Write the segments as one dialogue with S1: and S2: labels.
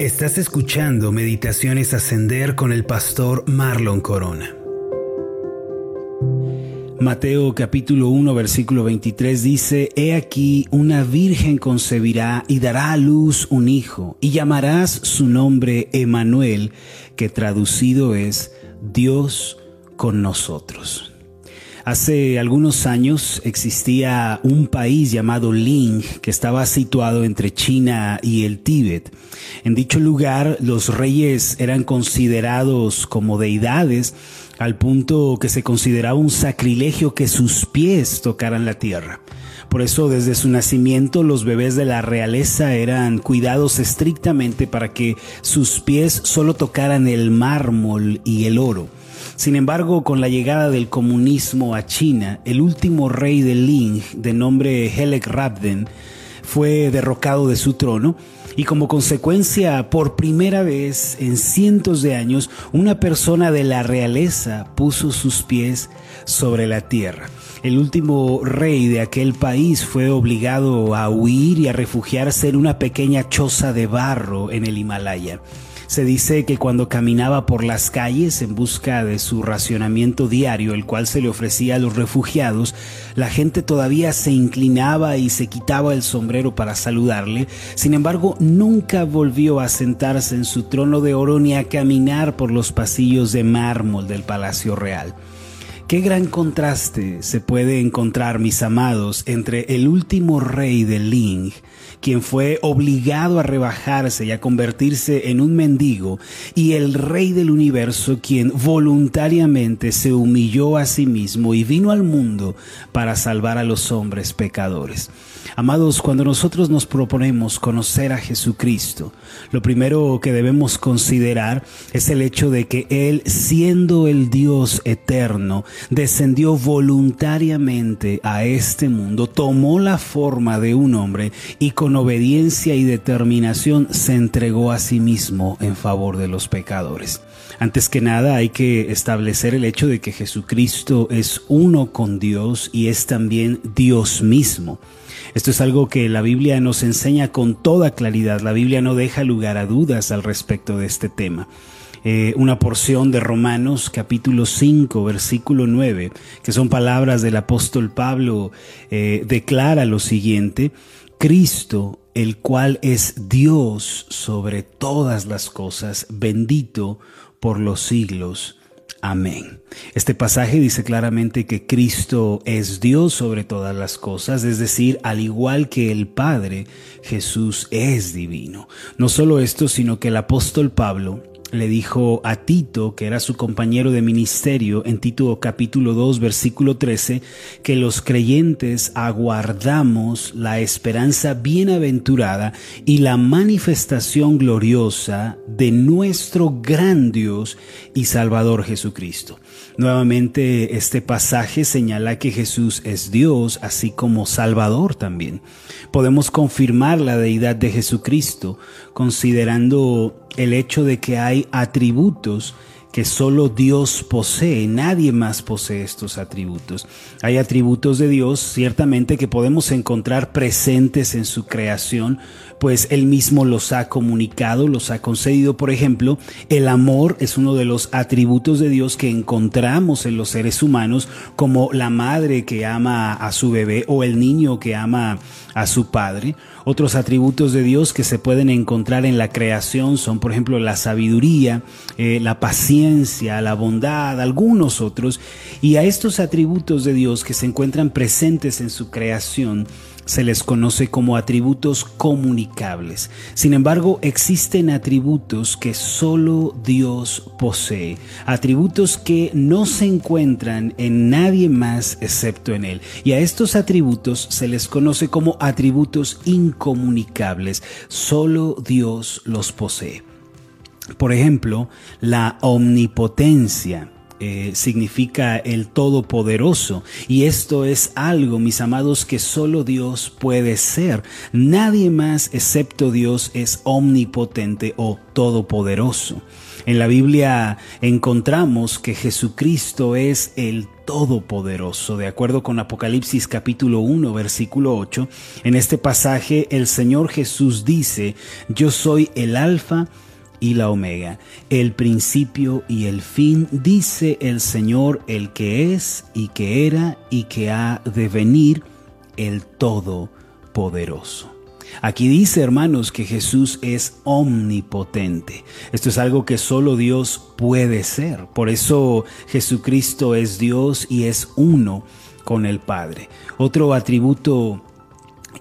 S1: Estás escuchando Meditaciones Ascender con el pastor Marlon Corona. Mateo capítulo 1 versículo 23 dice, He aquí una virgen concebirá y dará a luz un hijo, y llamarás su nombre Emanuel, que traducido es Dios con nosotros. Hace algunos años existía un país llamado Ling que estaba situado entre China y el Tíbet. En dicho lugar los reyes eran considerados como deidades al punto que se consideraba un sacrilegio que sus pies tocaran la tierra. Por eso desde su nacimiento los bebés de la realeza eran cuidados estrictamente para que sus pies solo tocaran el mármol y el oro. Sin embargo, con la llegada del comunismo a China, el último rey de Ling, de nombre Helek Rabden, fue derrocado de su trono y como consecuencia, por primera vez en cientos de años, una persona de la realeza puso sus pies sobre la tierra. El último rey de aquel país fue obligado a huir y a refugiarse en una pequeña choza de barro en el Himalaya. Se dice que cuando caminaba por las calles en busca de su racionamiento diario, el cual se le ofrecía a los refugiados, la gente todavía se inclinaba y se quitaba el sombrero para saludarle. Sin embargo, nunca volvió a sentarse en su trono de oro ni a caminar por los pasillos de mármol del Palacio Real. Qué gran contraste se puede encontrar, mis amados, entre el último rey de Ling, quien fue obligado a rebajarse y a convertirse en un mendigo, y el rey del universo, quien voluntariamente se humilló a sí mismo y vino al mundo para salvar a los hombres pecadores. Amados, cuando nosotros nos proponemos conocer a Jesucristo, lo primero que debemos considerar es el hecho de que Él, siendo el Dios eterno, descendió voluntariamente a este mundo, tomó la forma de un hombre y con obediencia y determinación se entregó a sí mismo en favor de los pecadores. Antes que nada hay que establecer el hecho de que Jesucristo es uno con Dios y es también Dios mismo. Esto es algo que la Biblia nos enseña con toda claridad. La Biblia no deja lugar a dudas al respecto de este tema. Eh, una porción de Romanos capítulo 5 versículo 9, que son palabras del apóstol Pablo, eh, declara lo siguiente, Cristo, el cual es Dios sobre todas las cosas, bendito por los siglos. Amén. Este pasaje dice claramente que Cristo es Dios sobre todas las cosas, es decir, al igual que el Padre, Jesús es divino. No solo esto, sino que el apóstol Pablo le dijo a Tito, que era su compañero de ministerio, en Tito capítulo 2, versículo 13, que los creyentes aguardamos la esperanza bienaventurada y la manifestación gloriosa de nuestro gran Dios y Salvador Jesucristo. Nuevamente este pasaje señala que Jesús es Dios, así como Salvador también. Podemos confirmar la deidad de Jesucristo considerando el hecho de que hay atributos que solo Dios posee, nadie más posee estos atributos. Hay atributos de Dios ciertamente que podemos encontrar presentes en su creación, pues Él mismo los ha comunicado, los ha concedido. Por ejemplo, el amor es uno de los atributos de Dios que encontramos en los seres humanos, como la madre que ama a su bebé o el niño que ama a su padre. Otros atributos de Dios que se pueden encontrar en la creación son, por ejemplo, la sabiduría, eh, la paciencia, la bondad, algunos otros. Y a estos atributos de Dios que se encuentran presentes en su creación, se les conoce como atributos comunicables. Sin embargo, existen atributos que solo Dios posee, atributos que no se encuentran en nadie más excepto en Él. Y a estos atributos se les conoce como atributos incomunicables, solo Dios los posee. Por ejemplo, la omnipotencia eh, significa el Todopoderoso. Y esto es algo, mis amados, que solo Dios puede ser. Nadie más excepto Dios es omnipotente o todopoderoso. En la Biblia encontramos que Jesucristo es el Todopoderoso. De acuerdo con Apocalipsis capítulo 1, versículo 8, en este pasaje el Señor Jesús dice, yo soy el alfa y la omega, el principio y el fin, dice el Señor, el que es y que era y que ha de venir, el Todopoderoso. Aquí dice, hermanos, que Jesús es omnipotente. Esto es algo que solo Dios puede ser. Por eso Jesucristo es Dios y es uno con el Padre. Otro atributo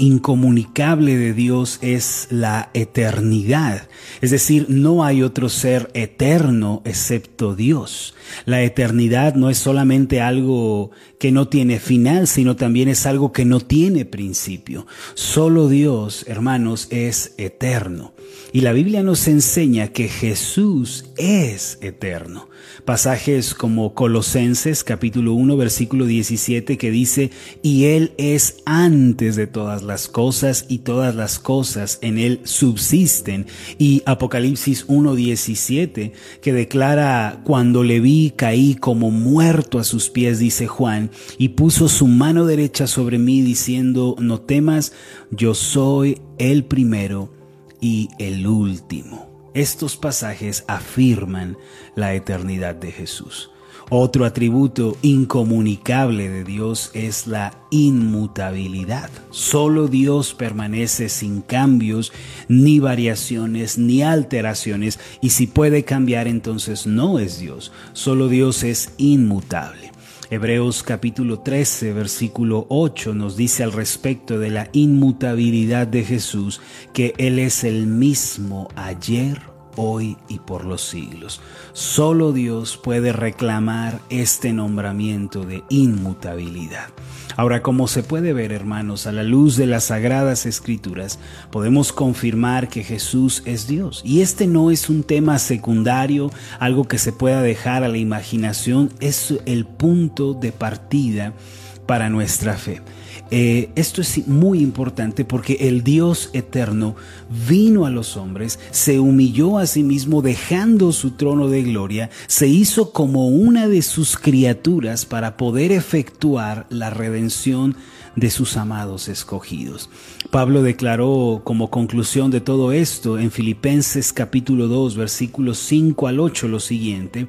S1: incomunicable de Dios es la eternidad. Es decir, no hay otro ser eterno excepto Dios. La eternidad no es solamente algo que no tiene final, sino también es algo que no tiene principio. Solo Dios, hermanos, es eterno. Y la Biblia nos enseña que Jesús es eterno. Pasajes como Colosenses capítulo 1 versículo 17 que dice, y Él es antes de todas las cosas y todas las cosas en Él subsisten. Y Apocalipsis 1 17 que declara, cuando le vi caí como muerto a sus pies, dice Juan, y puso su mano derecha sobre mí diciendo, no temas, yo soy el primero y el último. Estos pasajes afirman la eternidad de Jesús. Otro atributo incomunicable de Dios es la inmutabilidad. Solo Dios permanece sin cambios, ni variaciones, ni alteraciones, y si puede cambiar entonces no es Dios. Solo Dios es inmutable. Hebreos capítulo 13, versículo 8 nos dice al respecto de la inmutabilidad de Jesús que Él es el mismo ayer, hoy y por los siglos. Solo Dios puede reclamar este nombramiento de inmutabilidad. Ahora, como se puede ver, hermanos, a la luz de las sagradas escrituras, podemos confirmar que Jesús es Dios. Y este no es un tema secundario, algo que se pueda dejar a la imaginación, es el punto de partida para nuestra fe. Eh, esto es muy importante porque el Dios eterno vino a los hombres, se humilló a sí mismo dejando su trono de gloria, se hizo como una de sus criaturas para poder efectuar la redención de sus amados escogidos. Pablo declaró como conclusión de todo esto en Filipenses capítulo 2 versículos 5 al 8 lo siguiente,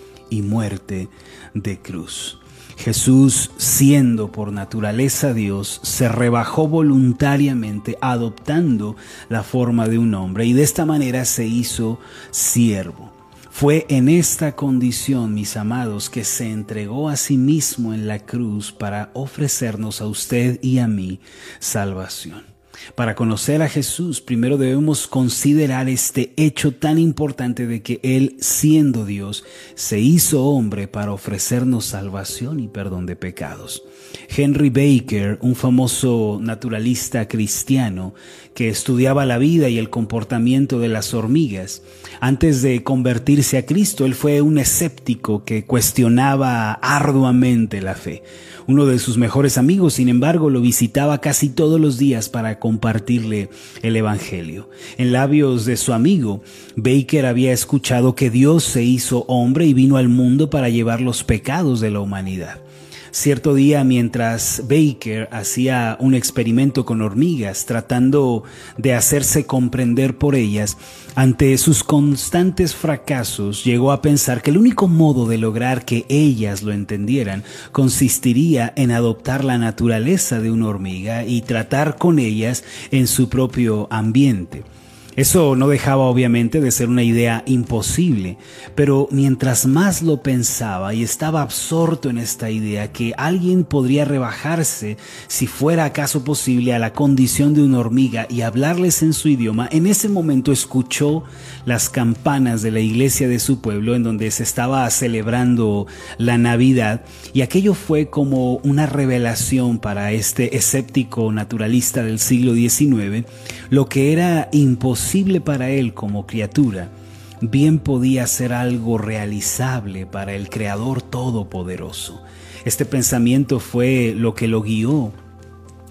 S1: y muerte de cruz. Jesús, siendo por naturaleza Dios, se rebajó voluntariamente adoptando la forma de un hombre y de esta manera se hizo siervo. Fue en esta condición, mis amados, que se entregó a sí mismo en la cruz para ofrecernos a usted y a mí salvación. Para conocer a Jesús, primero debemos considerar este hecho tan importante de que Él, siendo Dios, se hizo hombre para ofrecernos salvación y perdón de pecados. Henry Baker, un famoso naturalista cristiano que estudiaba la vida y el comportamiento de las hormigas, antes de convertirse a Cristo, él fue un escéptico que cuestionaba arduamente la fe. Uno de sus mejores amigos, sin embargo, lo visitaba casi todos los días para compartirle el Evangelio. En labios de su amigo, Baker había escuchado que Dios se hizo hombre y vino al mundo para llevar los pecados de la humanidad. Cierto día, mientras Baker hacía un experimento con hormigas, tratando de hacerse comprender por ellas, ante sus constantes fracasos llegó a pensar que el único modo de lograr que ellas lo entendieran consistiría en adoptar la naturaleza de una hormiga y tratar con ellas en su propio ambiente. Eso no dejaba obviamente de ser una idea imposible, pero mientras más lo pensaba y estaba absorto en esta idea que alguien podría rebajarse, si fuera acaso posible, a la condición de una hormiga y hablarles en su idioma, en ese momento escuchó las campanas de la iglesia de su pueblo en donde se estaba celebrando la Navidad y aquello fue como una revelación para este escéptico naturalista del siglo XIX, lo que era para él como criatura, bien podía ser algo realizable para el Creador Todopoderoso. Este pensamiento fue lo que lo guió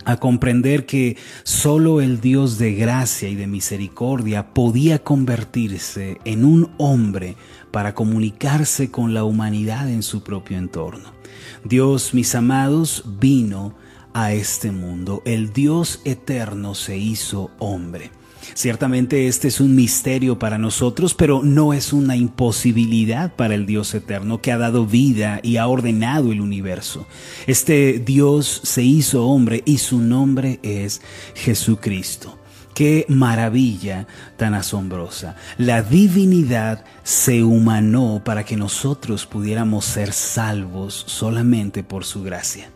S1: a comprender que solo el Dios de gracia y de misericordia podía convertirse en un hombre para comunicarse con la humanidad en su propio entorno. Dios, mis amados, vino a este mundo. El Dios eterno se hizo hombre. Ciertamente este es un misterio para nosotros, pero no es una imposibilidad para el Dios eterno que ha dado vida y ha ordenado el universo. Este Dios se hizo hombre y su nombre es Jesucristo. Qué maravilla tan asombrosa. La divinidad se humanó para que nosotros pudiéramos ser salvos solamente por su gracia.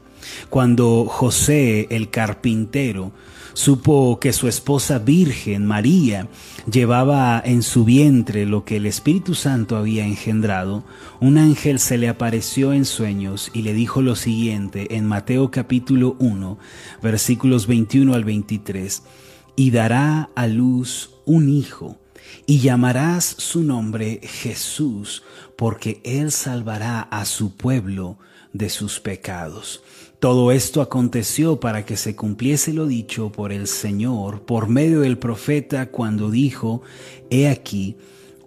S1: Cuando José el carpintero supo que su esposa virgen, María, llevaba en su vientre lo que el Espíritu Santo había engendrado, un ángel se le apareció en sueños y le dijo lo siguiente en Mateo capítulo 1, versículos 21 al 23, y dará a luz un hijo, y llamarás su nombre Jesús, porque él salvará a su pueblo de sus pecados. Todo esto aconteció para que se cumpliese lo dicho por el Señor por medio del profeta cuando dijo, He aquí,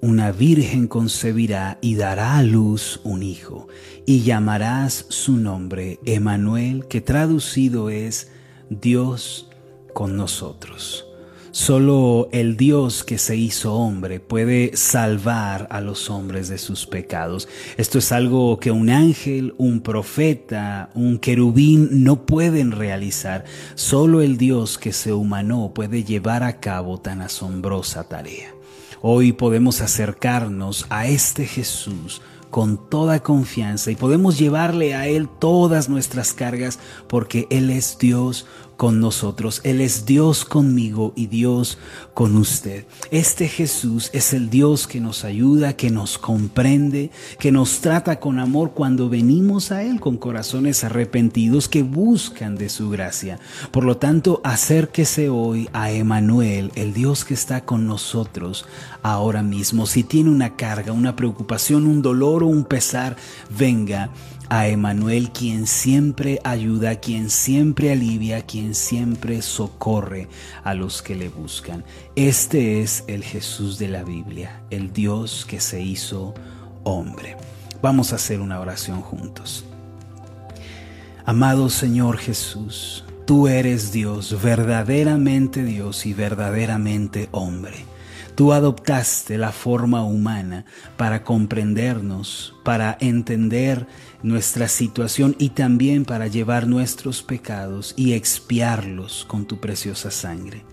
S1: una virgen concebirá y dará a luz un hijo, y llamarás su nombre Emanuel, que traducido es Dios con nosotros. Solo el Dios que se hizo hombre puede salvar a los hombres de sus pecados. Esto es algo que un ángel, un profeta, un querubín no pueden realizar. Solo el Dios que se humanó puede llevar a cabo tan asombrosa tarea. Hoy podemos acercarnos a este Jesús con toda confianza y podemos llevarle a Él todas nuestras cargas porque Él es Dios con nosotros. Él es Dios conmigo y Dios con usted. Este Jesús es el Dios que nos ayuda, que nos comprende, que nos trata con amor cuando venimos a Él con corazones arrepentidos que buscan de su gracia. Por lo tanto, acérquese hoy a Emanuel, el Dios que está con nosotros ahora mismo. Si tiene una carga, una preocupación, un dolor o un pesar, venga a Emanuel, quien siempre ayuda, quien siempre alivia, quien siempre socorre a los que le buscan. Este es el Jesús de la Biblia, el Dios que se hizo hombre. Vamos a hacer una oración juntos. Amado Señor Jesús, tú eres Dios, verdaderamente Dios y verdaderamente hombre. Tú adoptaste la forma humana para comprendernos, para entender nuestra situación y también para llevar nuestros pecados y expiarlos con tu preciosa sangre.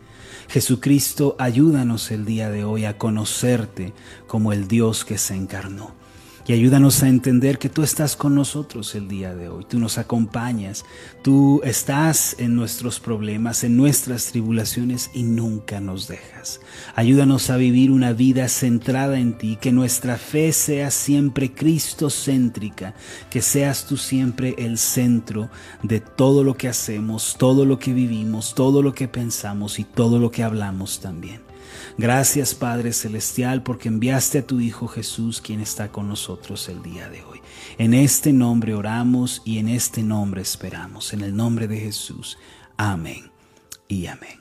S1: Jesucristo, ayúdanos el día de hoy a conocerte como el Dios que se encarnó y ayúdanos a entender que tú estás con nosotros el día de hoy, tú nos acompañas, tú estás en nuestros problemas, en nuestras tribulaciones y nunca nos dejas. Ayúdanos a vivir una vida centrada en ti, que nuestra fe sea siempre cristocéntrica, que seas tú siempre el centro de todo lo que hacemos, todo lo que vivimos, todo lo que pensamos y todo lo que hablamos también. Gracias Padre Celestial porque enviaste a tu Hijo Jesús quien está con nosotros el día de hoy. En este nombre oramos y en este nombre esperamos. En el nombre de Jesús. Amén y amén.